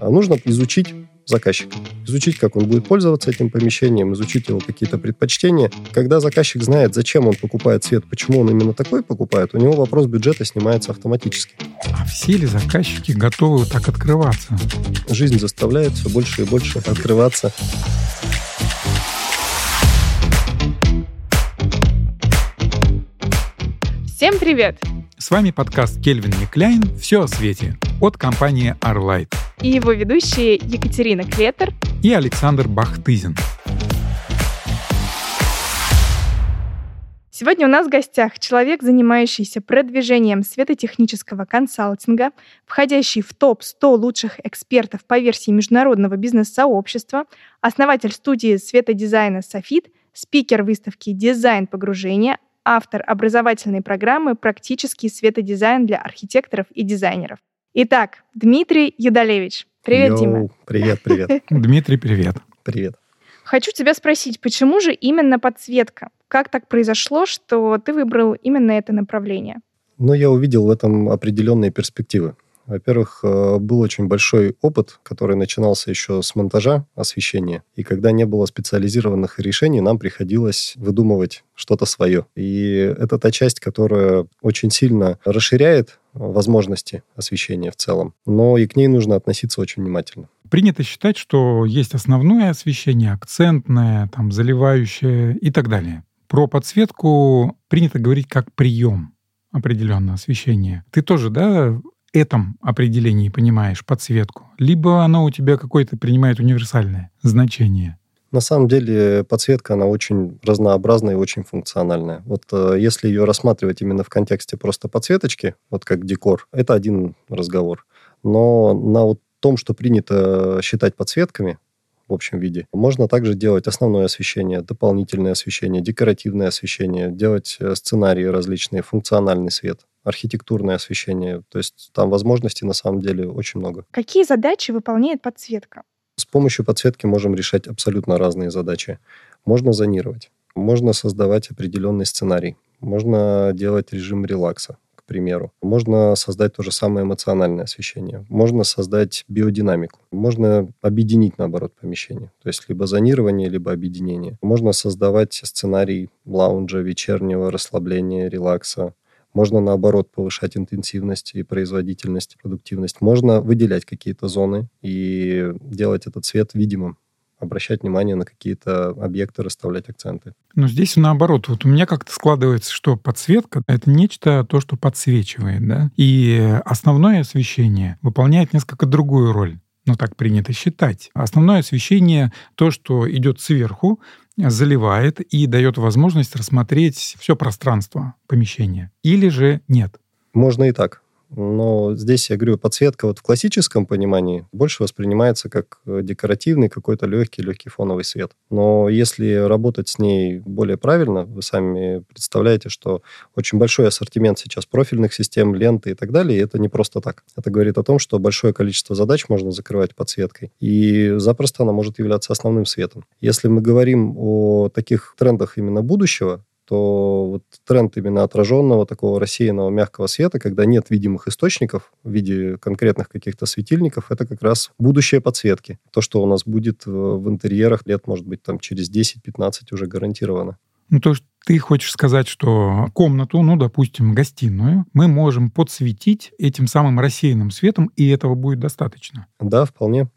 А нужно изучить заказчика. Изучить, как он будет пользоваться этим помещением, изучить его какие-то предпочтения. Когда заказчик знает, зачем он покупает цвет, почему он именно такой покупает, у него вопрос бюджета снимается автоматически. А все ли заказчики готовы так открываться? Жизнь заставляет все больше и больше открываться. Всем привет! С вами подкаст Кельвин Никляйн «Все о свете» от компании Arlight. И его ведущие Екатерина Клетер и Александр Бахтызин. Сегодня у нас в гостях человек, занимающийся продвижением светотехнического консалтинга, входящий в топ-100 лучших экспертов по версии международного бизнес-сообщества, основатель студии светодизайна «Софит», спикер выставки «Дизайн погружения», автор образовательной программы «Практический светодизайн для архитекторов и дизайнеров». Итак, Дмитрий Юдалевич. Привет, Йоу, Дима. Привет, привет. Дмитрий, привет. Привет. Хочу тебя спросить, почему же именно подсветка? Как так произошло, что ты выбрал именно это направление? Ну, я увидел в этом определенные перспективы. Во-первых, э, был очень большой опыт, который начинался еще с монтажа освещения. И когда не было специализированных решений, нам приходилось выдумывать что-то свое. И это та часть, которая очень сильно расширяет возможности освещения в целом. Но и к ней нужно относиться очень внимательно. Принято считать, что есть основное освещение, акцентное, там, заливающее и так далее. Про подсветку принято говорить как прием определенное освещение. Ты тоже, да, этом определении понимаешь подсветку, либо оно у тебя какое-то принимает универсальное значение? На самом деле подсветка, она очень разнообразная и очень функциональная. Вот э, если ее рассматривать именно в контексте просто подсветочки, вот как декор, это один разговор. Но на вот том, что принято считать подсветками, в общем виде. Можно также делать основное освещение, дополнительное освещение, декоративное освещение, делать э, сценарии различные, функциональный свет архитектурное освещение. То есть там возможностей на самом деле очень много. Какие задачи выполняет подсветка? С помощью подсветки можем решать абсолютно разные задачи. Можно зонировать, можно создавать определенный сценарий, можно делать режим релакса, к примеру. Можно создать то же самое эмоциональное освещение. Можно создать биодинамику. Можно объединить, наоборот, помещение. То есть либо зонирование, либо объединение. Можно создавать сценарий лаунжа, вечернего расслабления, релакса. Можно, наоборот, повышать интенсивность и производительность, продуктивность. Можно выделять какие-то зоны и делать этот цвет видимым обращать внимание на какие-то объекты, расставлять акценты. Но здесь наоборот. Вот у меня как-то складывается, что подсветка — это нечто, то, что подсвечивает, да? И основное освещение выполняет несколько другую роль ну так принято считать. Основное освещение, то, что идет сверху, заливает и дает возможность рассмотреть все пространство помещения. Или же нет? Можно и так. Но здесь, я говорю, подсветка вот в классическом понимании больше воспринимается как э, декоративный какой-то легкий, легкий фоновый свет. Но если работать с ней более правильно, вы сами представляете, что очень большой ассортимент сейчас профильных систем, ленты и так далее, и это не просто так. Это говорит о том, что большое количество задач можно закрывать подсветкой, и запросто она может являться основным светом. Если мы говорим о таких трендах именно будущего, что вот тренд именно отраженного такого рассеянного мягкого света, когда нет видимых источников в виде конкретных каких-то светильников, это как раз будущее подсветки. То, что у нас будет в интерьерах лет, может быть, там через 10-15 уже гарантированно. Ну, то есть ты хочешь сказать, что комнату, ну, допустим, гостиную, мы можем подсветить этим самым рассеянным светом, и этого будет достаточно? Да, вполне.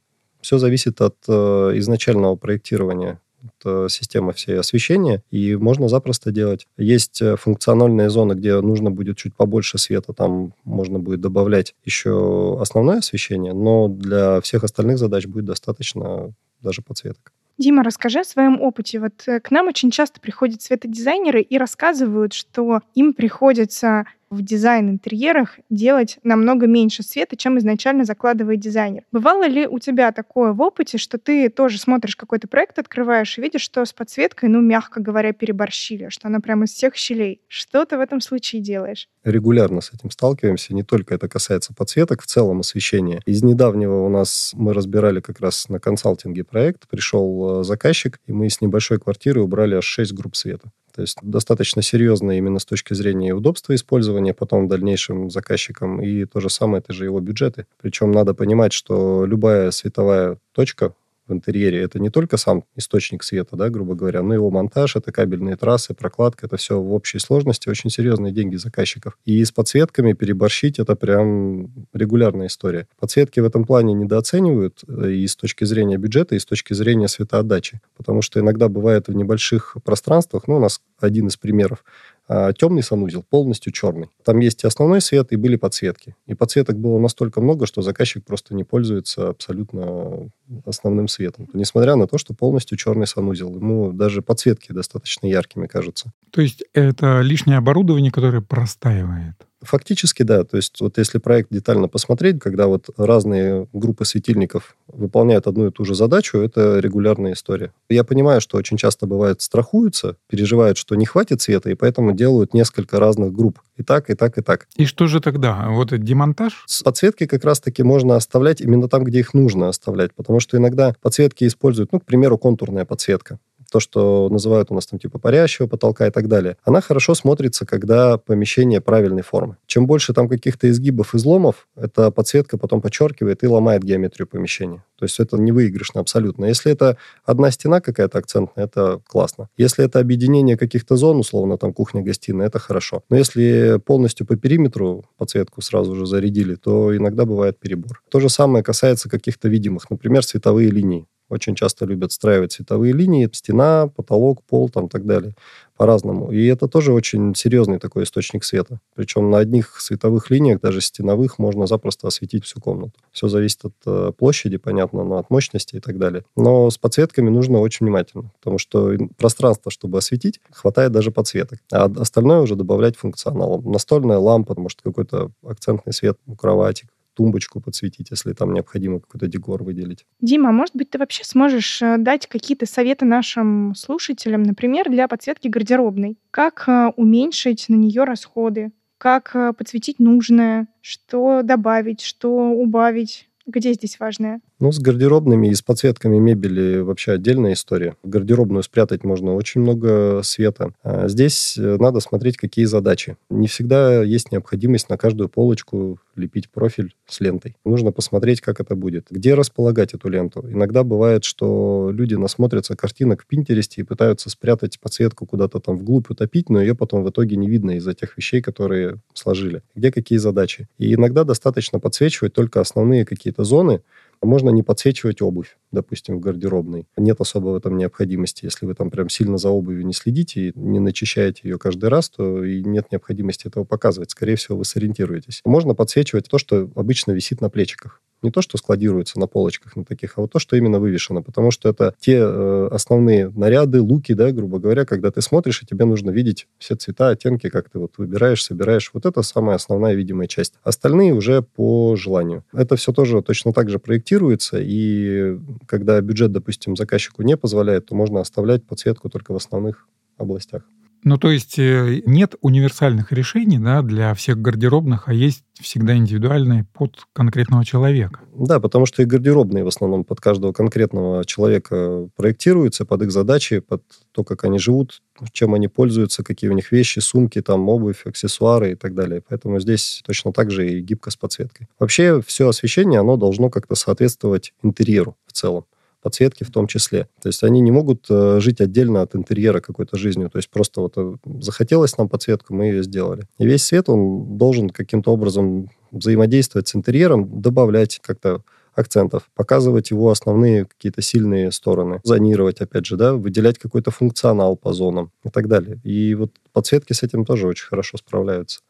Все зависит от э, изначального проектирования это система всей освещения, и можно запросто делать. Есть э, функциональные зоны, где нужно будет чуть побольше света, там можно будет добавлять еще основное освещение, но для всех остальных задач будет достаточно даже подсветок. Дима, расскажи о своем опыте. Вот э, к нам очень часто приходят светодизайнеры и рассказывают, что им приходится в дизайн интерьерах делать намного меньше света, чем изначально закладывает дизайнер. Бывало ли у тебя такое в опыте, что ты тоже смотришь какой-то проект, открываешь и видишь, что с подсветкой, ну, мягко говоря, переборщили, что она прямо из всех щелей. Что ты в этом случае делаешь? Регулярно с этим сталкиваемся. Не только это касается подсветок, в целом освещения. Из недавнего у нас мы разбирали как раз на консалтинге проект. Пришел э, заказчик, и мы с небольшой квартиры убрали аж 6 групп света. То есть достаточно серьезно именно с точки зрения удобства использования потом дальнейшим заказчикам. И то же самое, это же его бюджеты. Причем надо понимать, что любая световая точка в интерьере, это не только сам источник света, да, грубо говоря, но его монтаж, это кабельные трассы, прокладка, это все в общей сложности очень серьезные деньги заказчиков. И с подсветками переборщить это прям регулярная история. Подсветки в этом плане недооценивают э, и с точки зрения бюджета, и с точки зрения светоотдачи, потому что иногда бывает в небольших пространствах, ну, у нас один из примеров, темный санузел полностью черный. Там есть и основной свет, и были подсветки. И подсветок было настолько много, что заказчик просто не пользуется абсолютно основным светом. Несмотря на то, что полностью черный санузел. Ему даже подсветки достаточно яркими кажутся. То есть это лишнее оборудование, которое простаивает? Фактически, да. То есть вот если проект детально посмотреть, когда вот разные группы светильников выполняют одну и ту же задачу, это регулярная история. Я понимаю, что очень часто бывает страхуются, переживают, что не хватит света, и поэтому делают несколько разных групп. И так, и так, и так. И что же тогда? Вот демонтаж? Подсветки как раз-таки можно оставлять именно там, где их нужно оставлять, потому что иногда подсветки используют, ну, к примеру, контурная подсветка то, что называют у нас там типа парящего потолка и так далее, она хорошо смотрится, когда помещение правильной формы. Чем больше там каких-то изгибов, изломов, эта подсветка потом подчеркивает и ломает геометрию помещения. То есть это не выигрышно абсолютно. Если это одна стена какая-то акцентная, это классно. Если это объединение каких-то зон, условно, там кухня-гостиная, это хорошо. Но если полностью по периметру подсветку сразу же зарядили, то иногда бывает перебор. То же самое касается каких-то видимых, например, световые линии. Очень часто любят страивать световые линии, стена, потолок, пол, там так далее, по-разному. И это тоже очень серьезный такой источник света. Причем на одних световых линиях, даже стеновых, можно запросто осветить всю комнату. Все зависит от э, площади, понятно, но от мощности и так далее. Но с подсветками нужно очень внимательно, потому что пространство, чтобы осветить, хватает даже подсветок. А остальное уже добавлять функционалом. Настольная лампа, может, какой-то акцентный свет у кровати, тумбочку подсветить, если там необходимо какой-то декор выделить. Дима, а может быть, ты вообще сможешь э, дать какие-то советы нашим слушателям, например, для подсветки гардеробной? Как э, уменьшить на нее расходы? Как э, подсветить нужное? Что добавить? Что убавить? Где здесь важное? Ну, с гардеробными и с подсветками мебели вообще отдельная история. В гардеробную спрятать можно очень много света. А здесь надо смотреть, какие задачи. Не всегда есть необходимость на каждую полочку лепить профиль с лентой. Нужно посмотреть, как это будет. Где располагать эту ленту? Иногда бывает, что люди насмотрятся картинок в Пинтересте и пытаются спрятать подсветку куда-то там вглубь утопить, но ее потом в итоге не видно из-за тех вещей, которые сложили. Где какие задачи? И иногда достаточно подсвечивать только основные какие-то зоны, можно не подсвечивать обувь, допустим, в гардеробной. Нет особо в этом необходимости. Если вы там прям сильно за обувью не следите и не начищаете ее каждый раз, то и нет необходимости этого показывать. Скорее всего, вы сориентируетесь. Можно подсвечивать то, что обычно висит на плечиках не то, что складируется на полочках на таких, а вот то, что именно вывешено, потому что это те э, основные наряды, луки, да, грубо говоря, когда ты смотришь, и тебе нужно видеть все цвета, оттенки, как ты вот выбираешь, собираешь. Вот это самая основная видимая часть. Остальные уже по желанию. Это все тоже точно так же проектируется, и когда бюджет, допустим, заказчику не позволяет, то можно оставлять подсветку только в основных областях. Ну, то есть э, нет универсальных решений да, для всех гардеробных, а есть всегда индивидуальные под конкретного человека. Да, потому что и гардеробные в основном под каждого конкретного человека проектируются, под их задачи, под то, как они живут, чем они пользуются, какие у них вещи, сумки, там, обувь, аксессуары и так далее. Поэтому здесь точно так же и гибко с подсветкой. Вообще все освещение, оно должно как-то соответствовать интерьеру в целом подсветки в том числе. То есть они не могут э, жить отдельно от интерьера какой-то жизнью. То есть просто вот э, захотелось нам подсветку, мы ее сделали. И весь свет, он должен каким-то образом взаимодействовать с интерьером, добавлять как-то акцентов, показывать его основные какие-то сильные стороны, зонировать, опять же, да, выделять какой-то функционал по зонам и так далее. И вот подсветки с этим тоже очень хорошо справляются.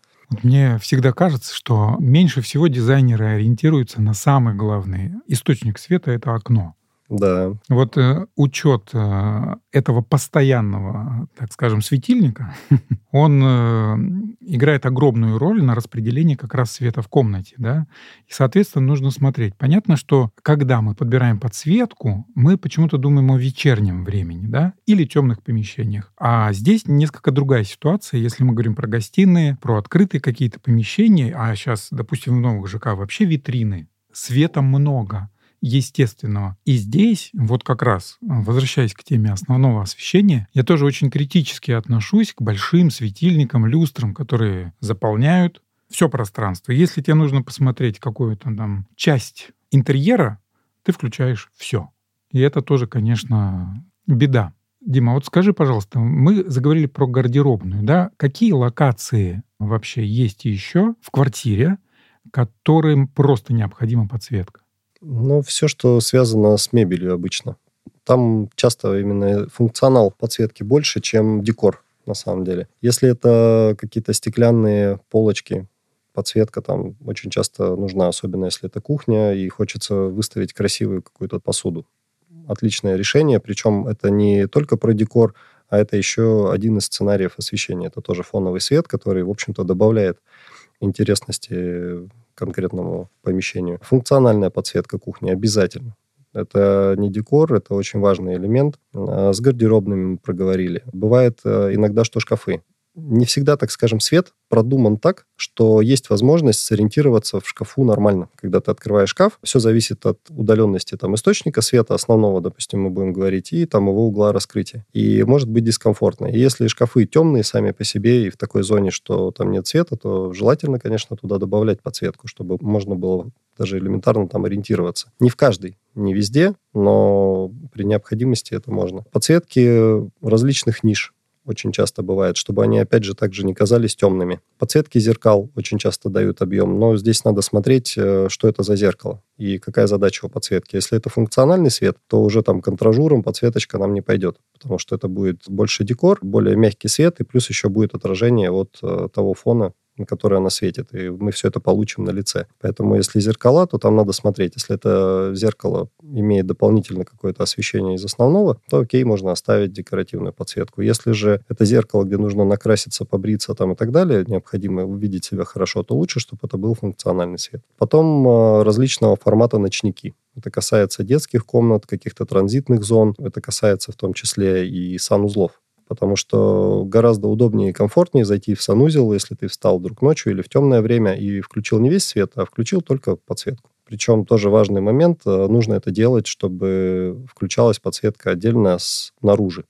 Мне всегда кажется, что меньше всего дизайнеры ориентируются на самый главный источник света — это окно. Да. Вот э, учет э, этого постоянного, так скажем, светильника, он э, играет огромную роль на распределении как раз света в комнате, да. И, соответственно, нужно смотреть. Понятно, что когда мы подбираем подсветку, мы почему-то думаем о вечернем времени, да, или темных помещениях. А здесь несколько другая ситуация, если мы говорим про гостиные, про открытые какие-то помещения, а сейчас, допустим, в новых ЖК вообще витрины, света много естественного. И здесь, вот как раз, возвращаясь к теме основного освещения, я тоже очень критически отношусь к большим светильникам, люстрам, которые заполняют все пространство. Если тебе нужно посмотреть какую-то там часть интерьера, ты включаешь все. И это тоже, конечно, беда. Дима, вот скажи, пожалуйста, мы заговорили про гардеробную, да? Какие локации вообще есть еще в квартире, которым просто необходима подсветка? Ну, все, что связано с мебелью обычно. Там часто именно функционал подсветки больше, чем декор на самом деле. Если это какие-то стеклянные полочки, подсветка там очень часто нужна, особенно если это кухня, и хочется выставить красивую какую-то посуду. Отличное решение, причем это не только про декор, а это еще один из сценариев освещения. Это тоже фоновый свет, который, в общем-то, добавляет интересности конкретному помещению. Функциональная подсветка кухни обязательно. Это не декор, это очень важный элемент. А с гардеробными мы проговорили. Бывает э, иногда, что шкафы не всегда, так скажем, свет продуман так, что есть возможность сориентироваться в шкафу нормально. Когда ты открываешь шкаф, все зависит от удаленности там, источника света основного, допустим, мы будем говорить, и там его угла раскрытия. И может быть дискомфортно. И если шкафы темные сами по себе и в такой зоне, что там нет света, то желательно, конечно, туда добавлять подсветку, чтобы можно было даже элементарно там ориентироваться. Не в каждой, не везде, но при необходимости это можно. Подсветки различных ниш очень часто бывает, чтобы они, опять же, также не казались темными. Подсветки зеркал очень часто дают объем, но здесь надо смотреть, э, что это за зеркало и какая задача у подсветки. Если это функциональный свет, то уже там контражуром подсветочка нам не пойдет, потому что это будет больше декор, более мягкий свет, и плюс еще будет отражение от э, того фона, на который она светит, и мы все это получим на лице. Поэтому если зеркала, то там надо смотреть. Если это зеркало имеет дополнительно какое-то освещение из основного, то окей, можно оставить декоративную подсветку. Если же это зеркало, где нужно накраситься, побриться там и так далее, необходимо увидеть себя хорошо, то лучше, чтобы это был функциональный свет. Потом э, различного формата ночники. Это касается детских комнат, каких-то транзитных зон. Это касается в том числе и санузлов потому что гораздо удобнее и комфортнее зайти в санузел, если ты встал вдруг ночью или в темное время и включил не весь свет, а включил только подсветку. Причем тоже важный момент, э, нужно это делать, чтобы включалась подсветка отдельно снаружи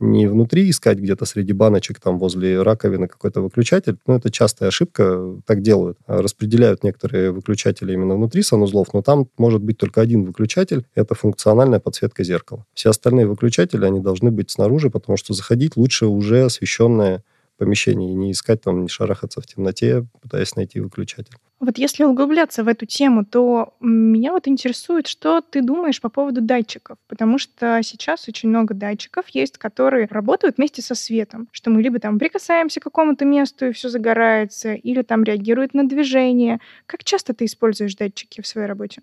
не внутри искать где-то среди баночек, там возле раковины какой-то выключатель. Ну, это частая ошибка, так делают. А распределяют некоторые выключатели именно внутри санузлов, но там может быть только один выключатель, это функциональная подсветка зеркала. Все остальные выключатели, они должны быть снаружи, потому что заходить лучше уже освещенное помещение и не искать там, не шарахаться в темноте, пытаясь найти выключатель. Вот если углубляться в эту тему, то меня вот интересует, что ты думаешь по поводу датчиков, потому что сейчас очень много датчиков есть, которые работают вместе со светом, что мы либо там прикасаемся к какому-то месту и все загорается, или там реагирует на движение. Как часто ты используешь датчики в своей работе?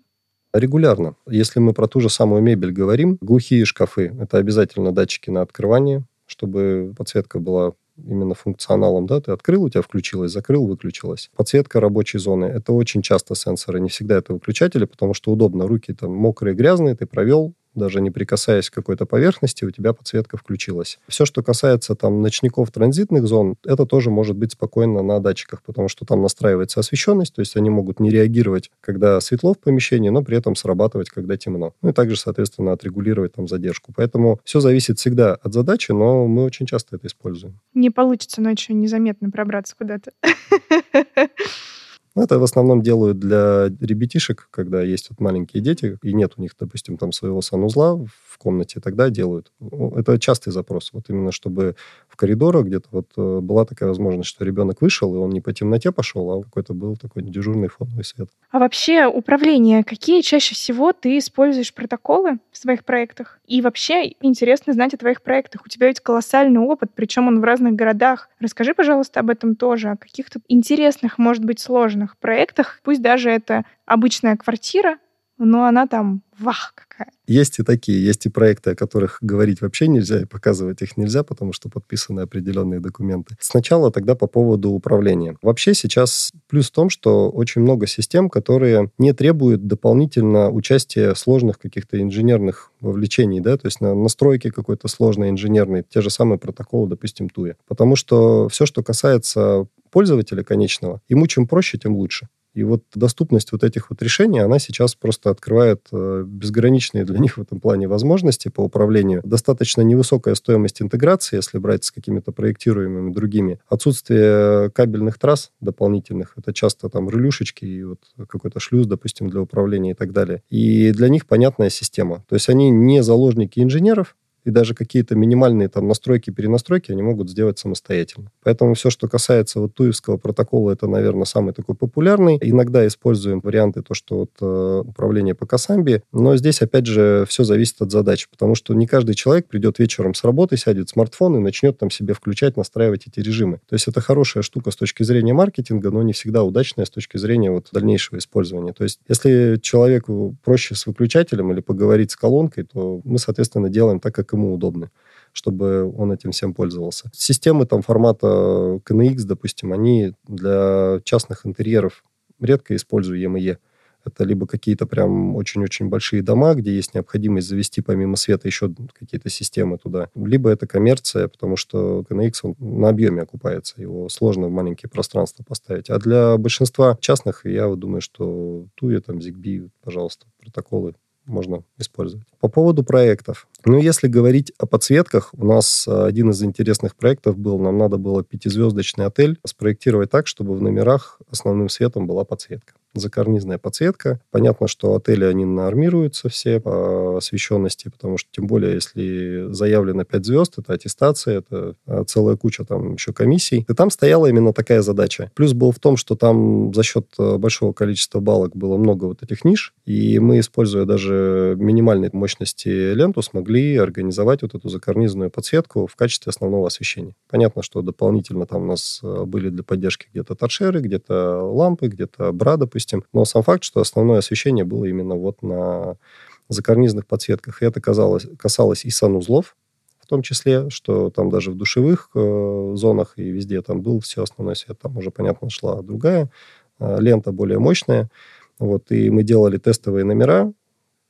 Регулярно. Если мы про ту же самую мебель говорим, глухие шкафы – это обязательно датчики на открывание, чтобы подсветка была именно функционалом, да, ты открыл, у тебя включилось, закрыл, выключилось. Подсветка рабочей зоны, это очень часто сенсоры, не всегда это выключатели, потому что удобно, руки там мокрые, грязные, ты провел, даже не прикасаясь к какой-то поверхности, у тебя подсветка включилась. Все, что касается там ночников транзитных зон, это тоже может быть спокойно на датчиках, потому что там настраивается освещенность, то есть они могут не реагировать, когда светло в помещении, но при этом срабатывать, когда темно. Ну и также, соответственно, отрегулировать там задержку. Поэтому все зависит всегда от задачи, но мы очень часто это используем. Не получится ночью незаметно пробраться куда-то. Ну, это в основном делают для ребятишек, когда есть вот маленькие дети, и нет у них, допустим, там своего санузла в комнате, тогда делают. Это частый запрос. Вот именно чтобы в коридорах где-то вот э, была такая возможность, что ребенок вышел, и он не по темноте пошел, а какой-то был такой дежурный фоновый свет. А вообще управление, какие чаще всего ты используешь протоколы в своих проектах? И вообще интересно знать о твоих проектах. У тебя ведь колоссальный опыт, причем он в разных городах. Расскажи, пожалуйста, об этом тоже, о каких-то интересных, может быть, сложных проектах. Пусть даже это обычная квартира, но она там вах какая. Есть и такие, есть и проекты, о которых говорить вообще нельзя и показывать их нельзя, потому что подписаны определенные документы. Сначала тогда по поводу управления. Вообще сейчас плюс в том, что очень много систем, которые не требуют дополнительно участия сложных каких-то инженерных вовлечений, да, то есть на настройки какой-то сложной инженерной, те же самые протоколы, допустим, Туя. Потому что все, что касается пользователя конечного, ему чем проще, тем лучше. И вот доступность вот этих вот решений, она сейчас просто открывает э, безграничные для них в этом плане возможности по управлению. Достаточно невысокая стоимость интеграции, если брать с какими-то проектируемыми другими. Отсутствие кабельных трасс дополнительных, это часто там релюшечки и вот какой-то шлюз, допустим, для управления и так далее. И для них понятная система. То есть они не заложники инженеров, и даже какие-то минимальные там настройки, перенастройки они могут сделать самостоятельно. Поэтому все, что касается вот туевского протокола, это, наверное, самый такой популярный. Иногда используем варианты, то, что вот э, управление по Касамби, но здесь, опять же, все зависит от задач, потому что не каждый человек придет вечером с работы, сядет в смартфон и начнет там себе включать, настраивать эти режимы. То есть это хорошая штука с точки зрения маркетинга, но не всегда удачная с точки зрения вот дальнейшего использования. То есть если человеку проще с выключателем или поговорить с колонкой, то мы, соответственно, делаем так, как ему удобны чтобы он этим всем пользовался. Системы там формата KNX, допустим, они для частных интерьеров редко используемые. Это либо какие-то прям очень-очень большие дома, где есть необходимость завести помимо света еще какие-то системы туда. Либо это коммерция, потому что KNX он на объеме окупается, его сложно в маленькие пространства поставить. А для большинства частных, я вот думаю, что Туя, там, ZigBee, пожалуйста, протоколы можно использовать. По поводу проектов. Ну, если говорить о подсветках, у нас э, один из интересных проектов был, нам надо было пятизвездочный отель спроектировать так, чтобы в номерах основным светом была подсветка закарнизная подсветка. Понятно, что отели, они нормируются все по освещенности, потому что, тем более, если заявлено 5 звезд, это аттестация, это а, целая куча там еще комиссий. И там стояла именно такая задача. Плюс был в том, что там за счет э, большого количества балок было много вот этих ниш, и мы, используя даже минимальной мощности ленту, смогли организовать вот эту закарнизную подсветку в качестве основного освещения. Понятно, что дополнительно там у нас были для поддержки где-то торшеры, где-то лампы, где-то бра, допустим, допустим. Но сам факт, что основное освещение было именно вот на закарнизных подсветках. И это казалось, касалось и санузлов, в том числе, что там даже в душевых э, зонах и везде там был все основной свет. Там уже, понятно, шла другая э, лента, более мощная. Вот, и мы делали тестовые номера,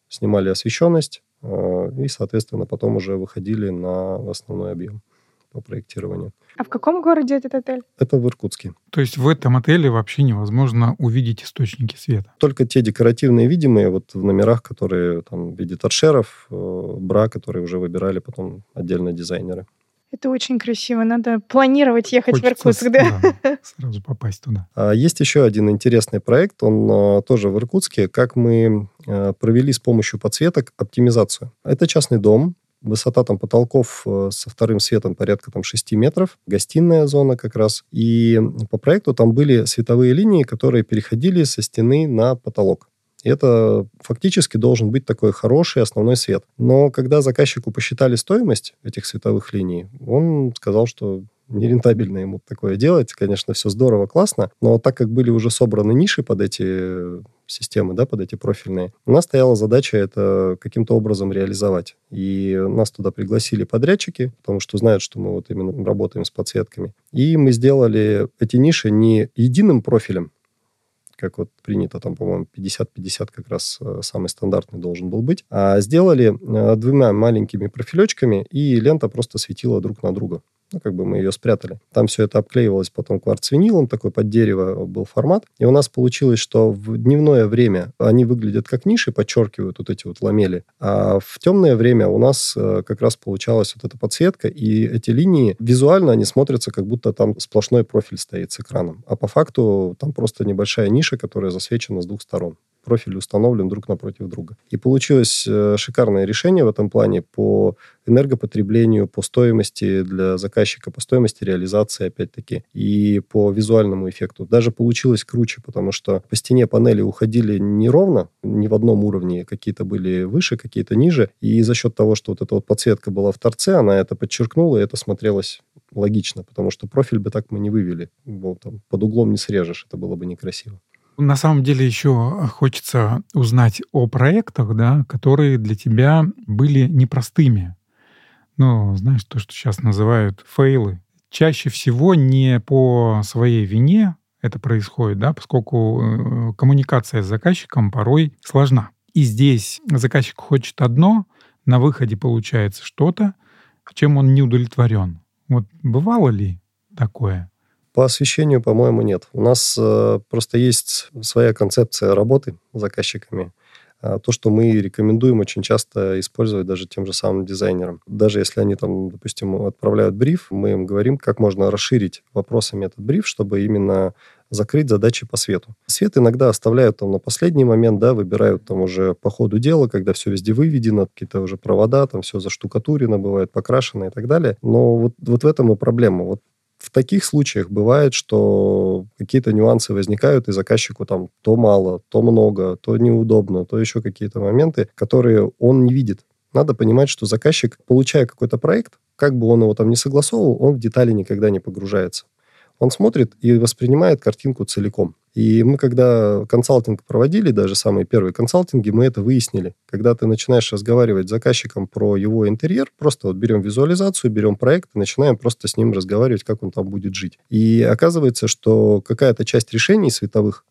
снимали освещенность, э, и, соответственно, потом уже выходили на основной объем по проектированию. А в каком городе этот отель? Это в Иркутске. То есть в этом отеле вообще невозможно увидеть источники света? Только те декоративные видимые вот в номерах, которые там в виде торшеров, э, бра, которые уже выбирали потом отдельно дизайнеры. Это очень красиво. Надо планировать ехать Хочется, в Иркутск, да? да? Сразу попасть туда. А есть еще один интересный проект, он а, тоже в Иркутске, как мы а, провели с помощью подсветок оптимизацию. Это частный дом, Высота там потолков э, со вторым светом порядка там 6 метров. Гостиная зона как раз. И по проекту там были световые линии, которые переходили со стены на потолок. И это фактически должен быть такой хороший основной свет. Но когда заказчику посчитали стоимость этих световых линий, он сказал, что нерентабельно ему такое делать. Конечно, все здорово, классно, но так как были уже собраны ниши под эти системы, да, под эти профильные, у нас стояла задача это каким-то образом реализовать. И нас туда пригласили подрядчики, потому что знают, что мы вот именно работаем с подсветками. И мы сделали эти ниши не единым профилем, как вот принято, там, по-моему, 50-50 как раз э, самый стандартный должен был быть, а сделали э, двумя маленькими профилечками, и лента просто светила друг на друга. Ну, как бы мы ее спрятали. Там все это обклеивалось потом кварцвинилом, такой под дерево был формат. И у нас получилось, что в дневное время они выглядят как ниши, подчеркивают вот эти вот ламели. А в темное время у нас э, как раз получалась вот эта подсветка, и эти линии визуально они смотрятся, как будто там сплошной профиль стоит с экраном. А по факту там просто небольшая ниша, которая засвечена с двух сторон профиль установлен друг напротив друга. И получилось э, шикарное решение в этом плане по энергопотреблению, по стоимости для заказчика, по стоимости реализации, опять-таки, и по визуальному эффекту. Даже получилось круче, потому что по стене панели уходили не ровно, не в одном уровне, какие-то были выше, какие-то ниже, и за счет того, что вот эта вот подсветка была в торце, она это подчеркнула, и это смотрелось логично, потому что профиль бы так мы не вывели. Вот, там, под углом не срежешь, это было бы некрасиво. На самом деле еще хочется узнать о проектах, да, которые для тебя были непростыми. Ну, знаешь, то, что сейчас называют фейлы. Чаще всего не по своей вине это происходит, да, поскольку э, коммуникация с заказчиком порой сложна. И здесь заказчик хочет одно, на выходе получается что-то, чем он не удовлетворен. Вот бывало ли такое? По освещению, по-моему, нет. У нас э, просто есть своя концепция работы с заказчиками. А то, что мы рекомендуем очень часто использовать даже тем же самым дизайнерам. Даже если они там, допустим, отправляют бриф, мы им говорим, как можно расширить вопросами этот бриф, чтобы именно закрыть задачи по свету. Свет иногда оставляют там на последний момент, да, выбирают там уже по ходу дела, когда все везде выведено, какие-то уже провода, там все заштукатурено, бывает покрашено и так далее. Но вот, вот в этом и проблема. Вот в таких случаях бывает, что какие-то нюансы возникают, и заказчику там то мало, то много, то неудобно, то еще какие-то моменты, которые он не видит. Надо понимать, что заказчик, получая какой-то проект, как бы он его там не согласовывал, он в детали никогда не погружается. Он смотрит и воспринимает картинку целиком. И мы, когда консалтинг проводили, даже самые первые консалтинги, мы это выяснили. Когда ты начинаешь разговаривать с заказчиком про его интерьер, просто вот берем визуализацию, берем проект и начинаем просто с ним разговаривать, как он там будет жить. И оказывается, что какая-то часть решений световых,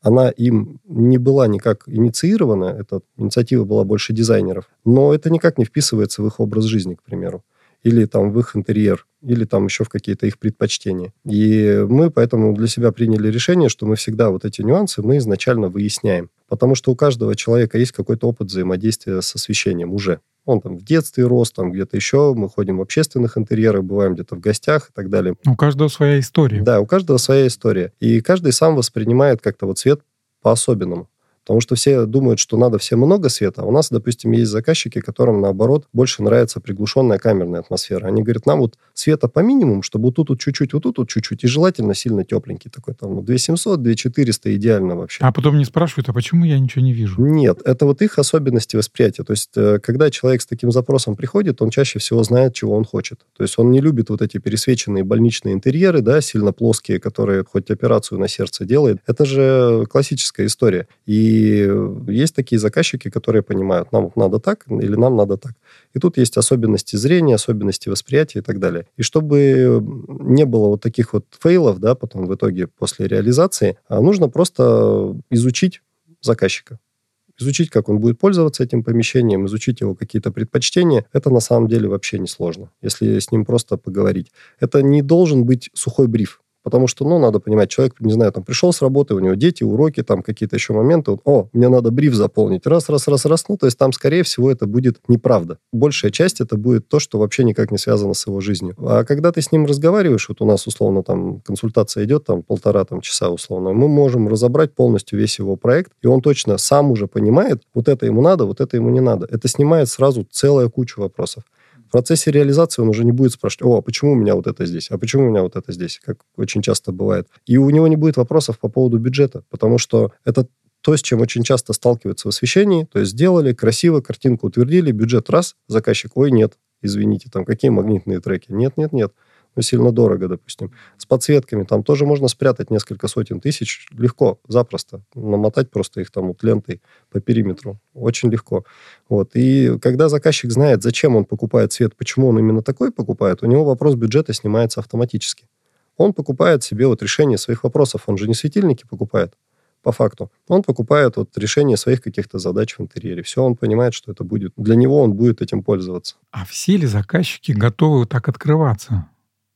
она им не была никак инициирована, эта инициатива была больше дизайнеров, но это никак не вписывается в их образ жизни, к примеру или там в их интерьер, или там еще в какие-то их предпочтения. И мы поэтому для себя приняли решение, что мы всегда вот эти нюансы мы изначально выясняем. Потому что у каждого человека есть какой-то опыт взаимодействия с освещением уже. Он там в детстве рос, там где-то еще, мы ходим в общественных интерьерах, бываем где-то в гостях и так далее. У каждого своя история. Да, у каждого своя история. И каждый сам воспринимает как-то вот свет по-особенному. Потому что все думают, что надо всем много света. А у нас, допустим, есть заказчики, которым, наоборот, больше нравится приглушенная камерная атмосфера. Они говорят, нам вот света по минимуму, чтобы вот тут вот чуть-чуть, вот тут вот чуть-чуть, и желательно сильно тепленький такой, там, ну, 2700, 2400 идеально вообще. А потом не спрашивают, а почему я ничего не вижу? Нет, это вот их особенности восприятия. То есть, э, когда человек с таким запросом приходит, он чаще всего знает, чего он хочет. То есть, он не любит вот эти пересвеченные больничные интерьеры, да, сильно плоские, которые хоть операцию на сердце делает. Это же классическая история. И и есть такие заказчики, которые понимают, нам надо так или нам надо так. И тут есть особенности зрения, особенности восприятия и так далее. И чтобы не было вот таких вот фейлов, да, потом в итоге после реализации, а нужно просто изучить заказчика изучить, как он будет пользоваться этим помещением, изучить его какие-то предпочтения, это на самом деле вообще не сложно, если с ним просто поговорить. Это не должен быть сухой бриф. Потому что, ну, надо понимать, человек, не знаю, там пришел с работы, у него дети, уроки, там какие-то еще моменты. Вот, О, мне надо бриф заполнить. Раз, раз, раз, раз. Ну, то есть там, скорее всего, это будет неправда. Большая часть это будет то, что вообще никак не связано с его жизнью. А когда ты с ним разговариваешь, вот у нас, условно, там консультация идет, там полтора там, часа, условно, мы можем разобрать полностью весь его проект, и он точно сам уже понимает, вот это ему надо, вот это ему не надо. Это снимает сразу целая куча вопросов. В процессе реализации он уже не будет спрашивать, о, а почему у меня вот это здесь, а почему у меня вот это здесь, как очень часто бывает. И у него не будет вопросов по поводу бюджета, потому что это то, с чем очень часто сталкиваются в освещении, то есть сделали красиво, картинку утвердили, бюджет раз, заказчик, ой, нет, извините, там какие магнитные треки? Нет, нет, нет ну, сильно дорого, допустим. С подсветками там тоже можно спрятать несколько сотен тысяч легко, запросто. Намотать просто их там вот лентой по периметру. Очень легко. Вот. И когда заказчик знает, зачем он покупает цвет, почему он именно такой покупает, у него вопрос бюджета снимается автоматически. Он покупает себе вот решение своих вопросов. Он же не светильники покупает, по факту. Он покупает вот решение своих каких-то задач в интерьере. Все, он понимает, что это будет. Для него он будет этим пользоваться. А все ли заказчики готовы так открываться?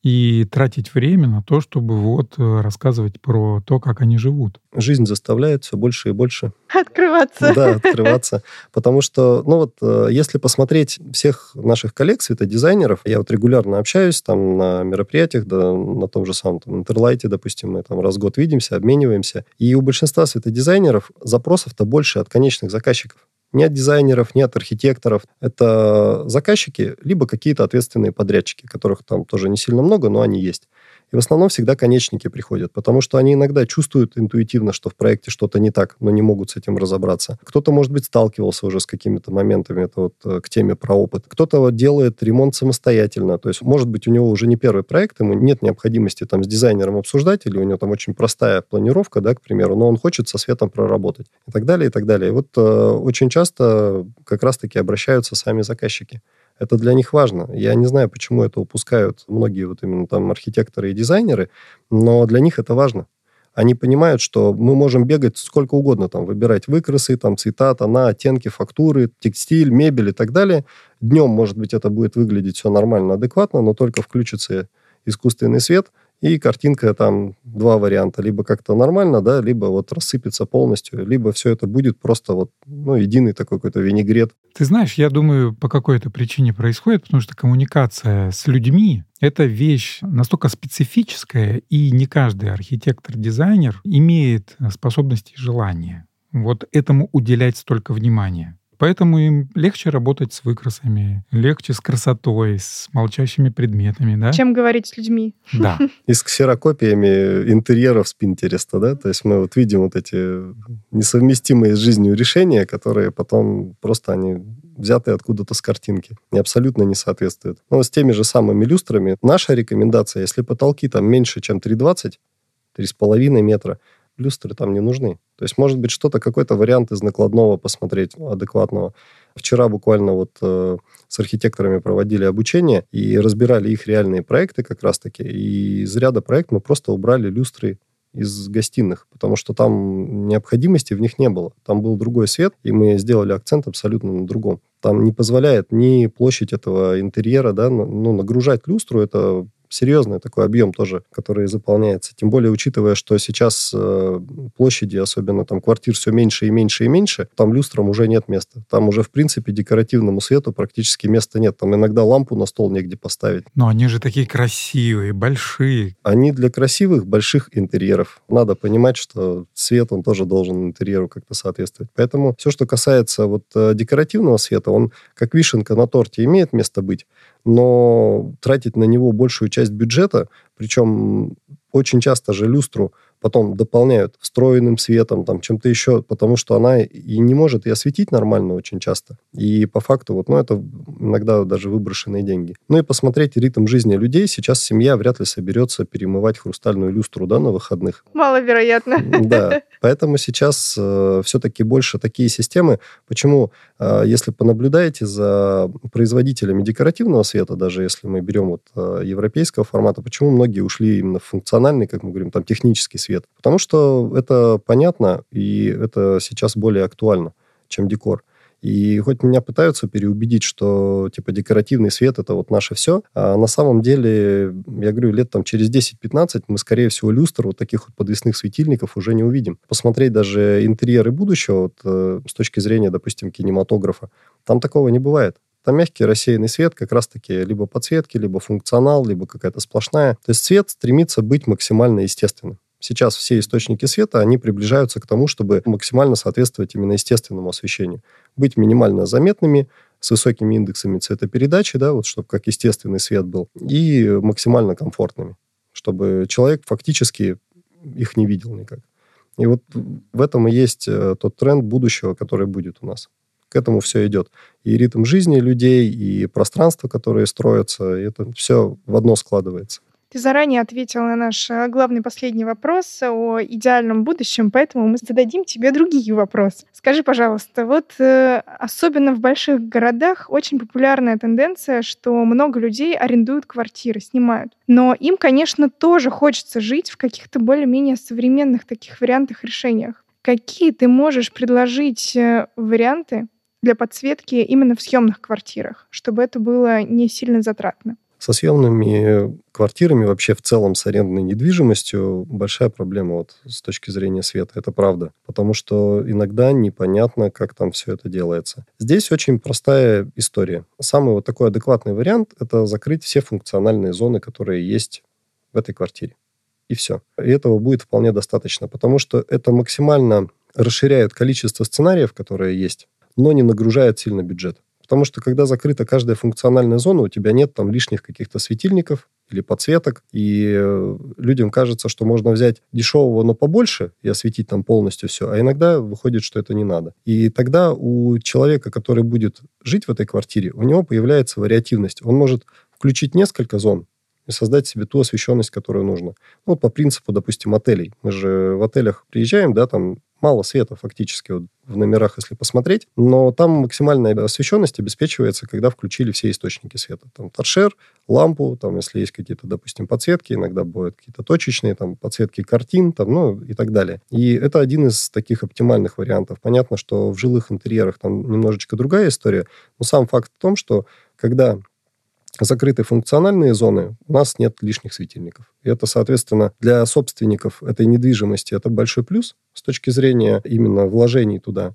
И тратить время на то, чтобы вот э, рассказывать про то, как они живут. Жизнь заставляет все больше и больше. Открываться. Да, открываться. Потому что, ну вот, э, если посмотреть всех наших коллег, светодизайнеров, я вот регулярно общаюсь там на мероприятиях, да, на том же самом там, Интерлайте, допустим, мы там раз в год видимся, обмениваемся. И у большинства светодизайнеров запросов-то больше от конечных заказчиков ни от дизайнеров, ни от архитекторов. Это заказчики, либо какие-то ответственные подрядчики, которых там тоже не сильно много, но они есть. И в основном всегда конечники приходят, потому что они иногда чувствуют интуитивно, что в проекте что-то не так, но не могут с этим разобраться. Кто-то, может быть, сталкивался уже с какими-то моментами, это вот э, к теме про опыт. Кто-то делает ремонт самостоятельно, то есть, может быть, у него уже не первый проект, ему нет необходимости там с дизайнером обсуждать, или у него там очень простая планировка, да, к примеру, но он хочет со светом проработать и так далее, и так далее. И вот э, очень часто как раз-таки обращаются сами заказчики. Это для них важно. Я не знаю, почему это упускают многие вот именно там архитекторы и дизайнеры, но для них это важно. Они понимают, что мы можем бегать сколько угодно, там, выбирать выкрасы, там, цвета, тона, оттенки, фактуры, текстиль, мебель и так далее. Днем, может быть, это будет выглядеть все нормально, адекватно, но только включится искусственный свет, и картинка там два варианта. Либо как-то нормально, да, либо вот рассыпется полностью, либо все это будет просто вот, ну, единый такой какой-то винегрет. Ты знаешь, я думаю, по какой-то причине происходит, потому что коммуникация с людьми — это вещь настолько специфическая, и не каждый архитектор-дизайнер имеет способности и желания вот этому уделять столько внимания. Поэтому им легче работать с выкрасами, легче с красотой, с молчащими предметами, да? Чем говорить с людьми. Да. И с ксерокопиями интерьеров с Пинтереста, да? То есть мы вот видим вот эти несовместимые с жизнью решения, которые потом просто они взятые откуда-то с картинки и абсолютно не соответствуют. Но с теми же самыми люстрами наша рекомендация, если потолки там меньше, чем 3,20, 3,5 метра, люстры там не нужны. То есть, может быть, что-то, какой-то вариант из накладного посмотреть адекватного. Вчера буквально вот э, с архитекторами проводили обучение и разбирали их реальные проекты как раз-таки. И из ряда проектов мы просто убрали люстры из гостиных, потому что там необходимости в них не было. Там был другой свет, и мы сделали акцент абсолютно на другом. Там не позволяет ни площадь этого интерьера, да, ну, нагружать люстру, это серьезный такой объем тоже, который заполняется. Тем более, учитывая, что сейчас э, площади, особенно там квартир, все меньше и меньше и меньше, там люстрам уже нет места. Там уже, в принципе, декоративному свету практически места нет. Там иногда лампу на стол негде поставить. Но они же такие красивые, большие. Они для красивых, больших интерьеров. Надо понимать, что свет, он тоже должен интерьеру как-то соответствовать. Поэтому все, что касается вот э, декоративного света, он как вишенка на торте имеет место быть, но тратить на него большую часть бюджета, причем очень часто же люстру потом дополняют встроенным светом, там, чем-то еще, потому что она и не может и осветить нормально очень часто. И по факту, вот, ну, это иногда даже выброшенные деньги. Ну и посмотреть ритм жизни людей. Сейчас семья вряд ли соберется перемывать хрустальную люстру, да, на выходных. Маловероятно. Да. Поэтому сейчас э, все-таки больше такие системы. Почему? Э, если понаблюдаете за производителями декоративного света, даже если мы берем вот э, европейского формата, почему многие ушли именно в функциональный, как мы говорим, там технический свет? Потому что это понятно, и это сейчас более актуально, чем декор. И хоть меня пытаются переубедить, что типа декоративный свет это вот наше все, а на самом деле, я говорю, лет там через 10-15 мы, скорее всего, люстр вот таких вот подвесных светильников уже не увидим. Посмотреть даже интерьеры будущего вот, э, с точки зрения, допустим, кинематографа, там такого не бывает. Там мягкий рассеянный свет, как раз-таки либо подсветки, либо функционал, либо какая-то сплошная. То есть цвет стремится быть максимально естественным. Сейчас все источники света, они приближаются к тому, чтобы максимально соответствовать именно естественному освещению. Быть минимально заметными, с высокими индексами цветопередачи, да, вот чтобы как естественный свет был, и максимально комфортными, чтобы человек фактически их не видел никак. И вот в этом и есть э, тот тренд будущего, который будет у нас. К этому все идет. И ритм жизни людей, и пространство, которое строится, это все в одно складывается. Ты заранее ответил на наш э, главный последний вопрос о идеальном будущем, поэтому мы зададим тебе другие вопросы. Скажи, пожалуйста, вот э, особенно в больших городах очень популярная тенденция, что много людей арендуют квартиры, снимают. Но им, конечно, тоже хочется жить в каких-то более-менее современных таких вариантах, решениях. Какие ты можешь предложить э, варианты для подсветки именно в съемных квартирах, чтобы это было не сильно затратно? Со съемными квартирами, вообще в целом с арендной недвижимостью большая проблема вот с точки зрения света. Это правда. Потому что иногда непонятно, как там все это делается. Здесь очень простая история. Самый вот такой адекватный вариант – это закрыть все функциональные зоны, которые есть в этой квартире. И все. И этого будет вполне достаточно, потому что это максимально расширяет количество сценариев, которые есть, но не нагружает сильно бюджет. Потому что когда закрыта каждая функциональная зона, у тебя нет там лишних каких-то светильников или подсветок, и э, людям кажется, что можно взять дешевого, но побольше и осветить там полностью все, а иногда выходит, что это не надо. И тогда у человека, который будет жить в этой квартире, у него появляется вариативность. Он может включить несколько зон, и создать себе ту освещенность, которую нужно. Ну, вот по принципу, допустим, отелей. Мы же в отелях приезжаем, да, там мало света фактически вот в номерах, если посмотреть, но там максимальная освещенность обеспечивается, когда включили все источники света. Там торшер, лампу, там, если есть какие-то, допустим, подсветки, иногда бывают какие-то точечные, там, подсветки картин, там, ну, и так далее. И это один из таких оптимальных вариантов. Понятно, что в жилых интерьерах там немножечко другая история, но сам факт в том, что когда закрыты функциональные зоны, у нас нет лишних светильников. И это, соответственно, для собственников этой недвижимости это большой плюс с точки зрения именно вложений туда.